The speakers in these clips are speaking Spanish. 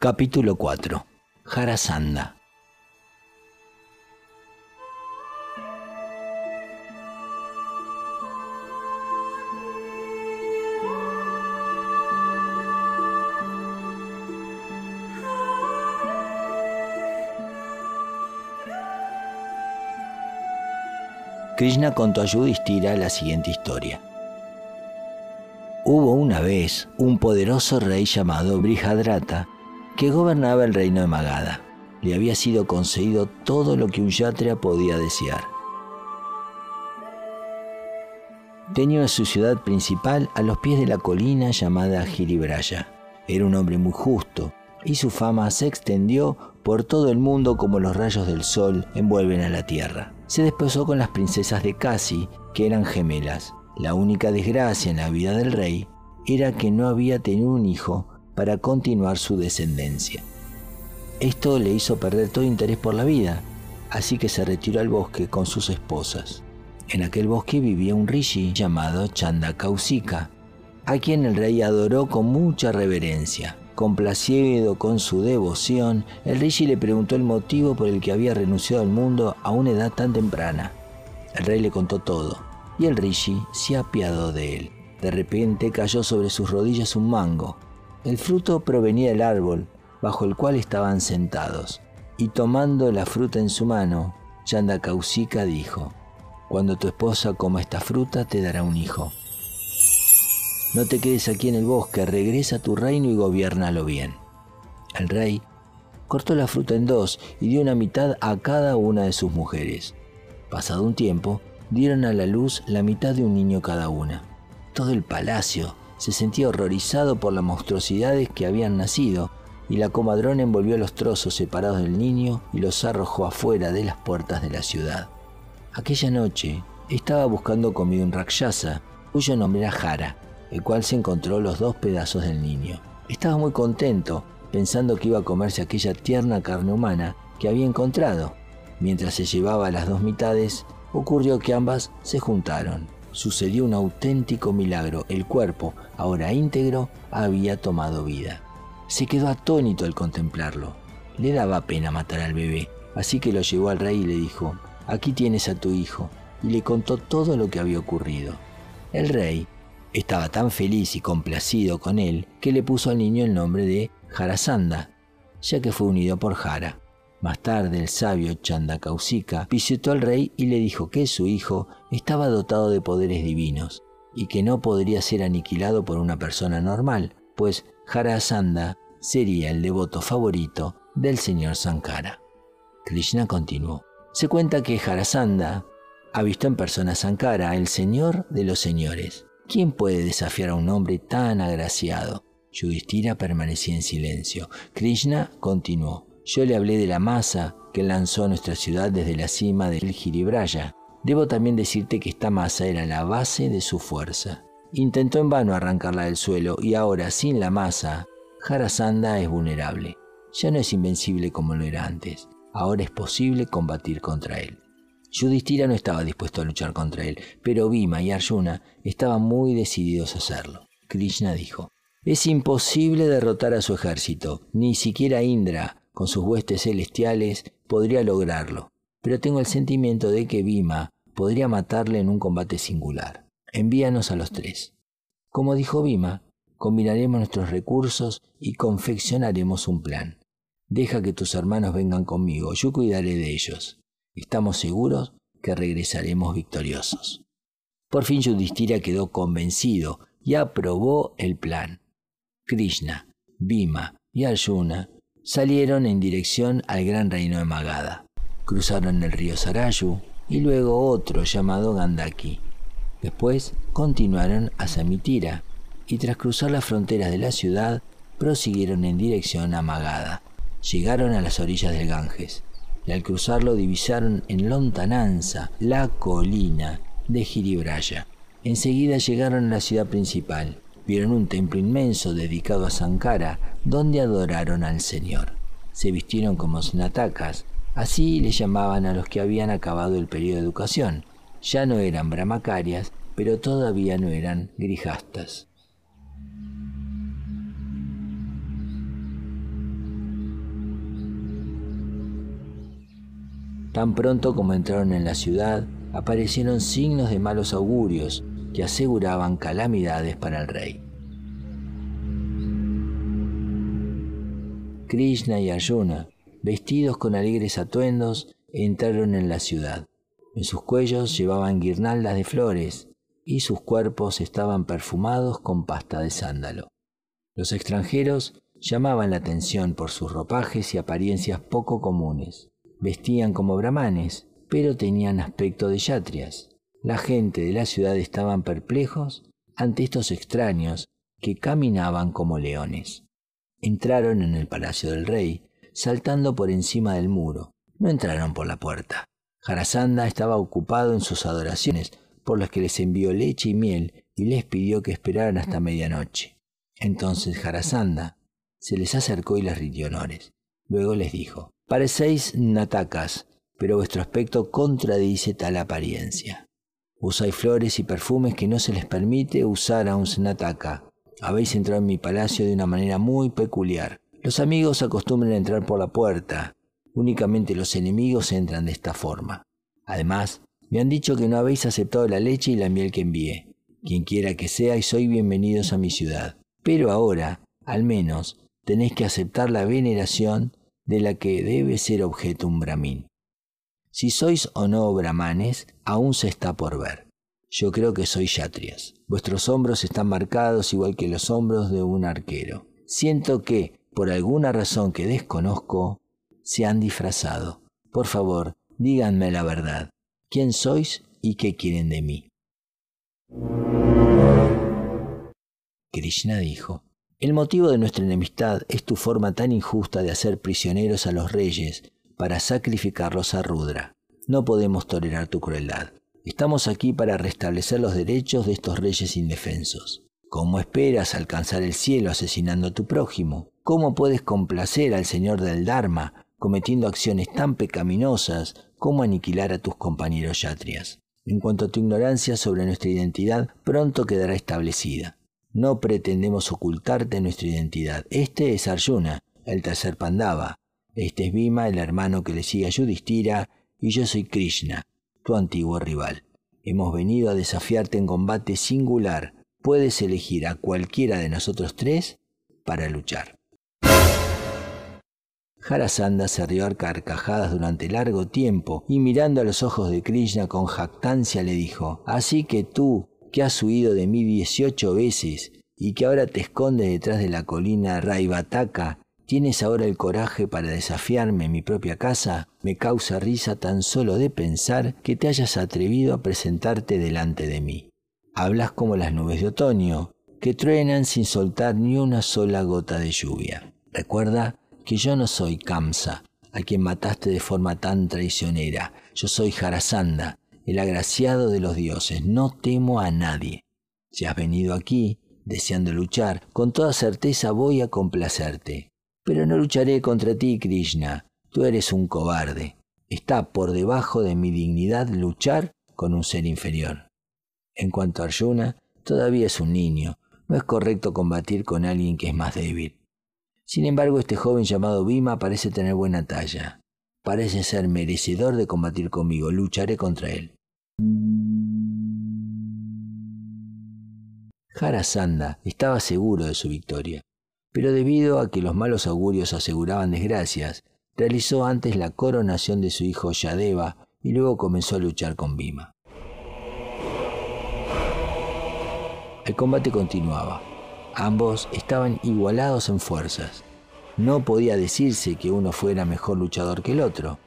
Capítulo 4 Jarasanda Krishna contó a Yudhishthira la siguiente historia. Hubo una vez un poderoso rey llamado Brihadrata que gobernaba el reino de Magadha. Le había sido concedido todo lo que un yatra podía desear. Tenía su ciudad principal a los pies de la colina llamada Giribraya. Era un hombre muy justo y su fama se extendió por todo el mundo como los rayos del sol envuelven a la tierra se desposó con las princesas de Casi, que eran gemelas. La única desgracia en la vida del rey era que no había tenido un hijo para continuar su descendencia. Esto le hizo perder todo interés por la vida, así que se retiró al bosque con sus esposas. En aquel bosque vivía un rishi llamado Chandakausika, a quien el rey adoró con mucha reverencia. Complacido con su devoción, el Rishi le preguntó el motivo por el que había renunciado al mundo a una edad tan temprana. El rey le contó todo, y el Rishi se apiadó de él. De repente cayó sobre sus rodillas un mango. El fruto provenía del árbol bajo el cual estaban sentados, y tomando la fruta en su mano, Chandakausika dijo, Cuando tu esposa coma esta fruta te dará un hijo. No te quedes aquí en el bosque, regresa a tu reino y gobiernalo bien. El rey cortó la fruta en dos y dio una mitad a cada una de sus mujeres. Pasado un tiempo, dieron a la luz la mitad de un niño cada una. Todo el palacio se sentía horrorizado por las monstruosidades que habían nacido, y la comadrona envolvió los trozos separados del niño y los arrojó afuera de las puertas de la ciudad. Aquella noche estaba buscando comida un rakshasa, cuyo nombre era Jara, el cual se encontró los dos pedazos del niño. Estaba muy contento, pensando que iba a comerse aquella tierna carne humana que había encontrado. Mientras se llevaba las dos mitades, ocurrió que ambas se juntaron. Sucedió un auténtico milagro. El cuerpo, ahora íntegro, había tomado vida. Se quedó atónito al contemplarlo. Le daba pena matar al bebé, así que lo llevó al rey y le dijo, aquí tienes a tu hijo, y le contó todo lo que había ocurrido. El rey, estaba tan feliz y complacido con él que le puso al niño el nombre de Jarasanda, ya que fue unido por Jara. Más tarde el sabio Chandakausika visitó al rey y le dijo que su hijo estaba dotado de poderes divinos y que no podría ser aniquilado por una persona normal, pues Jarasanda sería el devoto favorito del señor Sankara. Krishna continuó. Se cuenta que Jarasanda ha visto en persona a Sankara, el señor de los señores, ¿Quién puede desafiar a un hombre tan agraciado? Yudhishthira permanecía en silencio. Krishna continuó. Yo le hablé de la masa que lanzó nuestra ciudad desde la cima del Giribraya. Debo también decirte que esta masa era la base de su fuerza. Intentó en vano arrancarla del suelo y ahora, sin la masa, Jarasanda es vulnerable. Ya no es invencible como lo era antes. Ahora es posible combatir contra él. Yudhishthira no estaba dispuesto a luchar contra él, pero Bhima y Arjuna estaban muy decididos a hacerlo. Krishna dijo, es imposible derrotar a su ejército, ni siquiera Indra, con sus huestes celestiales, podría lograrlo, pero tengo el sentimiento de que Bhima podría matarle en un combate singular. Envíanos a los tres. Como dijo Bhima, combinaremos nuestros recursos y confeccionaremos un plan. Deja que tus hermanos vengan conmigo, yo cuidaré de ellos estamos seguros que regresaremos victoriosos. Por fin Yudhishthira quedó convencido y aprobó el plan. Krishna, Bhima y Arjuna salieron en dirección al gran reino de Magadha. Cruzaron el río Sarayu y luego otro llamado Gandaki. Después continuaron a Samitira y tras cruzar las fronteras de la ciudad prosiguieron en dirección a Magadha. Llegaron a las orillas del Ganges y al cruzarlo divisaron en lontananza la colina de Giribraya. Enseguida llegaron a la ciudad principal. Vieron un templo inmenso dedicado a Sankara, donde adoraron al Señor. Se vistieron como sinatacas, así le llamaban a los que habían acabado el periodo de educación. Ya no eran bramacarias, pero todavía no eran grijastas. Tan pronto como entraron en la ciudad, aparecieron signos de malos augurios que aseguraban calamidades para el rey. Krishna y Arjuna, vestidos con alegres atuendos, entraron en la ciudad. En sus cuellos llevaban guirnaldas de flores y sus cuerpos estaban perfumados con pasta de sándalo. Los extranjeros llamaban la atención por sus ropajes y apariencias poco comunes. Vestían como brahmanes, pero tenían aspecto de yatrias. La gente de la ciudad estaban perplejos ante estos extraños que caminaban como leones. Entraron en el palacio del rey, saltando por encima del muro. No entraron por la puerta. Jarasanda estaba ocupado en sus adoraciones, por las que les envió leche y miel y les pidió que esperaran hasta medianoche. Entonces Jarasanda se les acercó y les rindió honores. Luego les dijo, Parecéis natacas, pero vuestro aspecto contradice tal apariencia. Usáis flores y perfumes que no se les permite usar a un nataka. Habéis entrado en mi palacio de una manera muy peculiar. Los amigos acostumbran a entrar por la puerta. Únicamente los enemigos entran de esta forma. Además, me han dicho que no habéis aceptado la leche y la miel que envié. Quien quiera que sea y soy bienvenidos a mi ciudad. Pero ahora, al menos, tenéis que aceptar la veneración de la que debe ser objeto un brahmin. Si sois o no brahmanes, aún se está por ver. Yo creo que sois yatrias. Vuestros hombros están marcados igual que los hombros de un arquero. Siento que, por alguna razón que desconozco, se han disfrazado. Por favor, díganme la verdad. ¿Quién sois y qué quieren de mí? Krishna dijo, El motivo de nuestra enemistad es tu forma tan injusta de hacer prisioneros a los reyes para sacrificarlos a Rudra. No podemos tolerar tu crueldad. Estamos aquí para restablecer los derechos de estos reyes indefensos. ¿Cómo esperas alcanzar el cielo asesinando a tu prójimo? ¿Cómo puedes complacer al Señor del Dharma cometiendo acciones tan pecaminosas como aniquilar a tus compañeros yatrias? En cuanto a tu ignorancia sobre nuestra identidad, pronto quedará establecida. No pretendemos ocultarte nuestra identidad. Este es Arjuna, el tercer Pandava. Este es Bhima, el hermano que le sigue a Yudhishthira, y yo soy Krishna, tu antiguo rival. Hemos venido a desafiarte en combate singular. Puedes elegir a cualquiera de nosotros tres para luchar. Jarasanda se rió a carcajadas durante largo tiempo y mirando a los ojos de Krishna con jactancia le dijo, Así que tú, que has huido de mí dieciocho veces y que ahora te escondes detrás de la colina Raivataka, ¿Tienes ahora el coraje para desafiarme en mi propia casa? Me causa risa tan solo de pensar que te hayas atrevido a presentarte delante de mí. Hablas como las nubes de otoño, que truenan sin soltar ni una sola gota de lluvia. Recuerda que yo no soy Kamsa, a quien mataste de forma tan traicionera. Yo soy Jarasanda, el agraciado de los dioses. No temo a nadie. Si has venido aquí, deseando luchar, con toda certeza voy a complacerte. Pero no lucharé contra ti, Krishna. Tú eres un cobarde. Está por debajo de mi dignidad luchar con un ser inferior. En cuanto a Arjuna, todavía es un niño. No es correcto combatir con alguien que es más débil. Sin embargo, este joven llamado Bhima parece tener buena talla. Parece ser merecedor de combatir conmigo. Lucharé contra él. Jarasanda estaba seguro de su victoria pero debido a que los malos augurios aseguraban desgracias, realizó antes la coronación de su hijo Yadeva y luego comenzó a luchar con Bhima. El combate continuaba. Ambos estaban igualados en fuerzas. No podía decirse que uno fuera mejor luchador que el otro.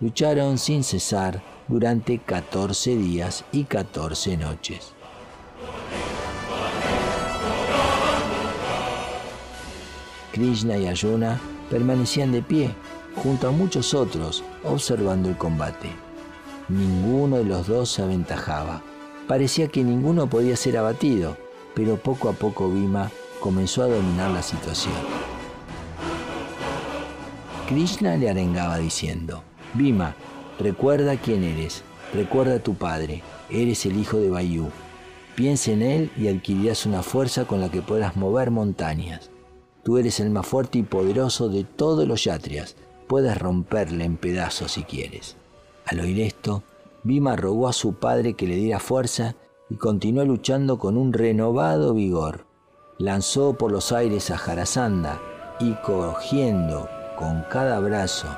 Lucharon sin cesar durante 14 días y 14 noches. Krishna y Arjuna permanecían de pie junto a muchos otros observando el combate. Ninguno de los dos se aventajaba. Parecía que ninguno podía ser abatido, pero poco a poco Bhima comenzó a dominar la situación. Krishna le arengaba diciendo, Bhima, recuerda quién eres, recuerda a tu padre, eres el hijo de Vayu. Piensa en él y adquirirás una fuerza con la que podrás mover montañas. Tú eres el más fuerte y poderoso de todos los yatrias. Puedes romperle en pedazos si quieres. Al oír esto, Bhima rogó a su padre que le diera fuerza y continuó luchando con un renovado vigor. Lanzó por los aires a Jarasanda y cogiendo con cada brazo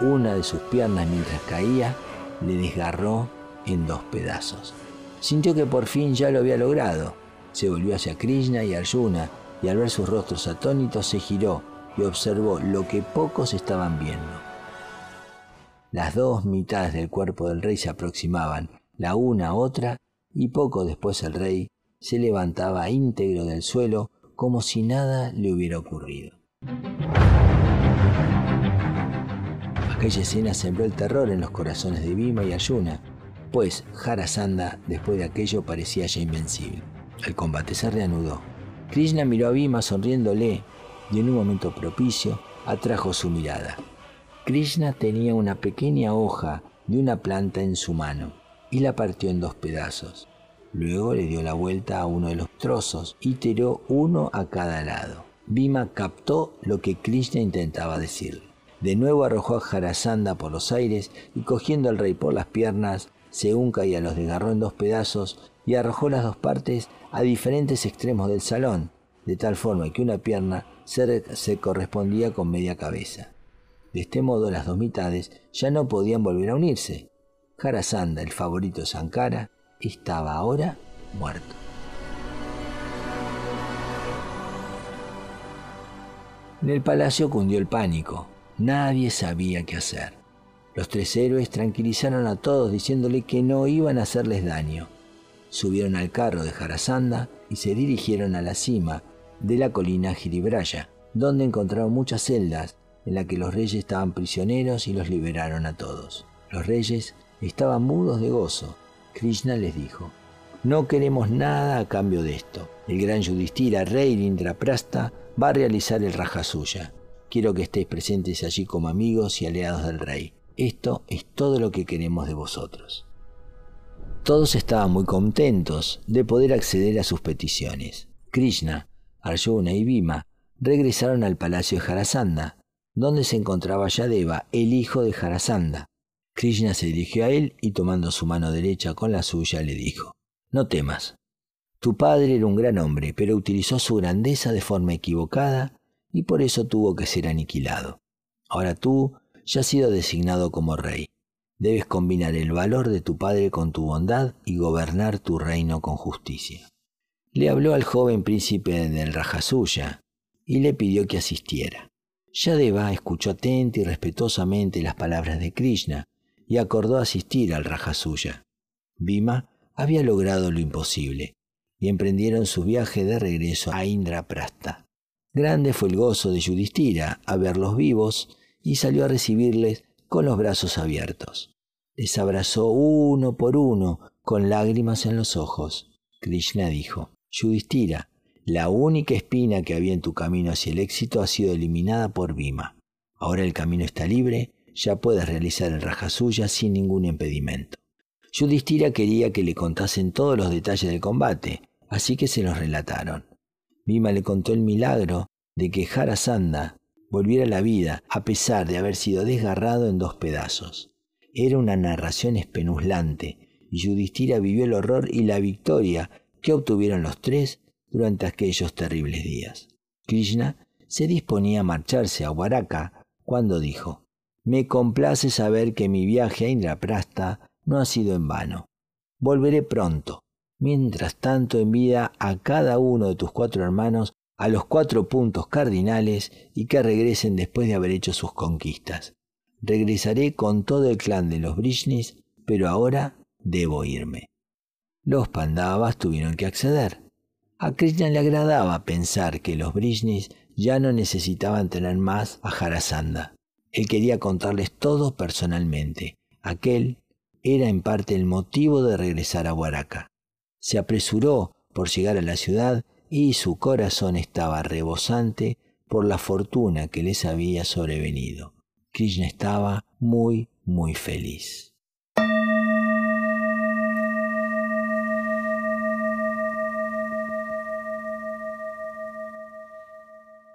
una de sus piernas mientras caía, le desgarró en dos pedazos. Sintió que por fin ya lo había logrado. Se volvió hacia Krishna y Arjuna y al ver sus rostros atónitos se giró y observó lo que pocos estaban viendo. Las dos mitades del cuerpo del rey se aproximaban, la una a otra, y poco después el rey se levantaba íntegro del suelo como si nada le hubiera ocurrido. Aquella escena sembró el terror en los corazones de Bhima y Arjuna, pues Jarasandha después de aquello parecía ya invencible. El combate se reanudó. Krishna miró a Bhima sonriéndole y en un momento propicio atrajo su mirada. Krishna tenía una pequeña hoja de una planta en su mano y la partió en dos pedazos. Luego le dio la vuelta a uno de los trozos y tiró uno a cada lado. Bhima captó lo que Krishna intentaba decirle. De nuevo arrojó a Jarasandha por los aires y cogiendo al rey por las piernas, se unca y a los desgarró en dos pedazos y arrojó las dos partes a diferentes extremos del salón, de tal forma que una pierna se, se correspondía con media cabeza. De este modo las dos mitades ya no podían volver a unirse. Jarasandha, el favorito Sankara, estaba ahora muerto. En el palacio cundió el pánico. Nadie sabía qué hacer. Los tres héroes tranquilizaron a todos diciéndole que no iban a hacerles daño. Subieron al carro de Jarasanda y se dirigieron a la cima de la colina Giribraya, donde encontraron muchas celdas en las que los reyes estaban prisioneros y los liberaron a todos. Los reyes estaban mudos de gozo. Krishna les dijo, no queremos nada a cambio de esto. El gran Yudhishthira, rey de Indraprasta, va a realizar el Rajasuya. Quiero que estéis presentes allí como amigos y aliados del rey. Esto es todo lo que queremos de vosotros. Todos estaban muy contentos de poder acceder a sus peticiones. Krishna, Arjuna y Bhima regresaron al palacio de Jarasandha, donde se encontraba Yadeva, el hijo de Jarasandha. Krishna se dirigió a él y tomando su mano derecha con la suya le dijo, No temas. Tu padre era un gran hombre, pero utilizó su grandeza de forma equivocada y por eso tuvo que ser aniquilado. Ahora tú ya has sido designado como rey. Debes combinar el valor de tu padre con tu bondad y gobernar tu reino con justicia. Le habló al joven príncipe del Rajasuya y le pidió que asistiera. Yadeva escuchó atenta y respetuosamente las palabras de Krishna y acordó asistir al Rajasuya. Bhima había logrado lo imposible y emprendieron su viaje de regreso a Indraprasta. Grande fue el gozo de Yudhishthira a verlos vivos y salió a recibirles con los brazos abiertos. Les abrazó uno por uno con lágrimas en los ojos. Krishna dijo, Yudhishthira, la única espina que había en tu camino hacia el éxito ha sido eliminada por Bhima. Ahora el camino está libre, ya puedes realizar el Rajasuya sin ningún impedimento. Yudhishthira quería que le contasen todos los detalles del combate, así que se los relataron. Bhima le contó el milagro de que Jarasandha volviera a la vida a pesar de haber sido desgarrado en dos pedazos. Era una narración espeluznante y Yudhishthira vivió el horror y la victoria que obtuvieron los tres durante aquellos terribles días. Krishna se disponía a marcharse a Waraka cuando dijo, Me complace saber que mi viaje a Indraprasta no ha sido en vano. Volveré pronto Mientras tanto envía a cada uno de tus cuatro hermanos a los cuatro puntos cardinales y que regresen después de haber hecho sus conquistas. Regresaré con todo el clan de los Brishnis, pero ahora debo irme. Los Pandavas tuvieron que acceder. A Krishna le agradaba pensar que los Brishnis ya no necesitaban tener más a Jarasandha. Él quería contarles todo personalmente. Aquel era en parte el motivo de regresar a Waraka. Se apresuró por llegar a la ciudad y su corazón estaba rebosante por la fortuna que les había sobrevenido. Krishna estaba muy, muy feliz.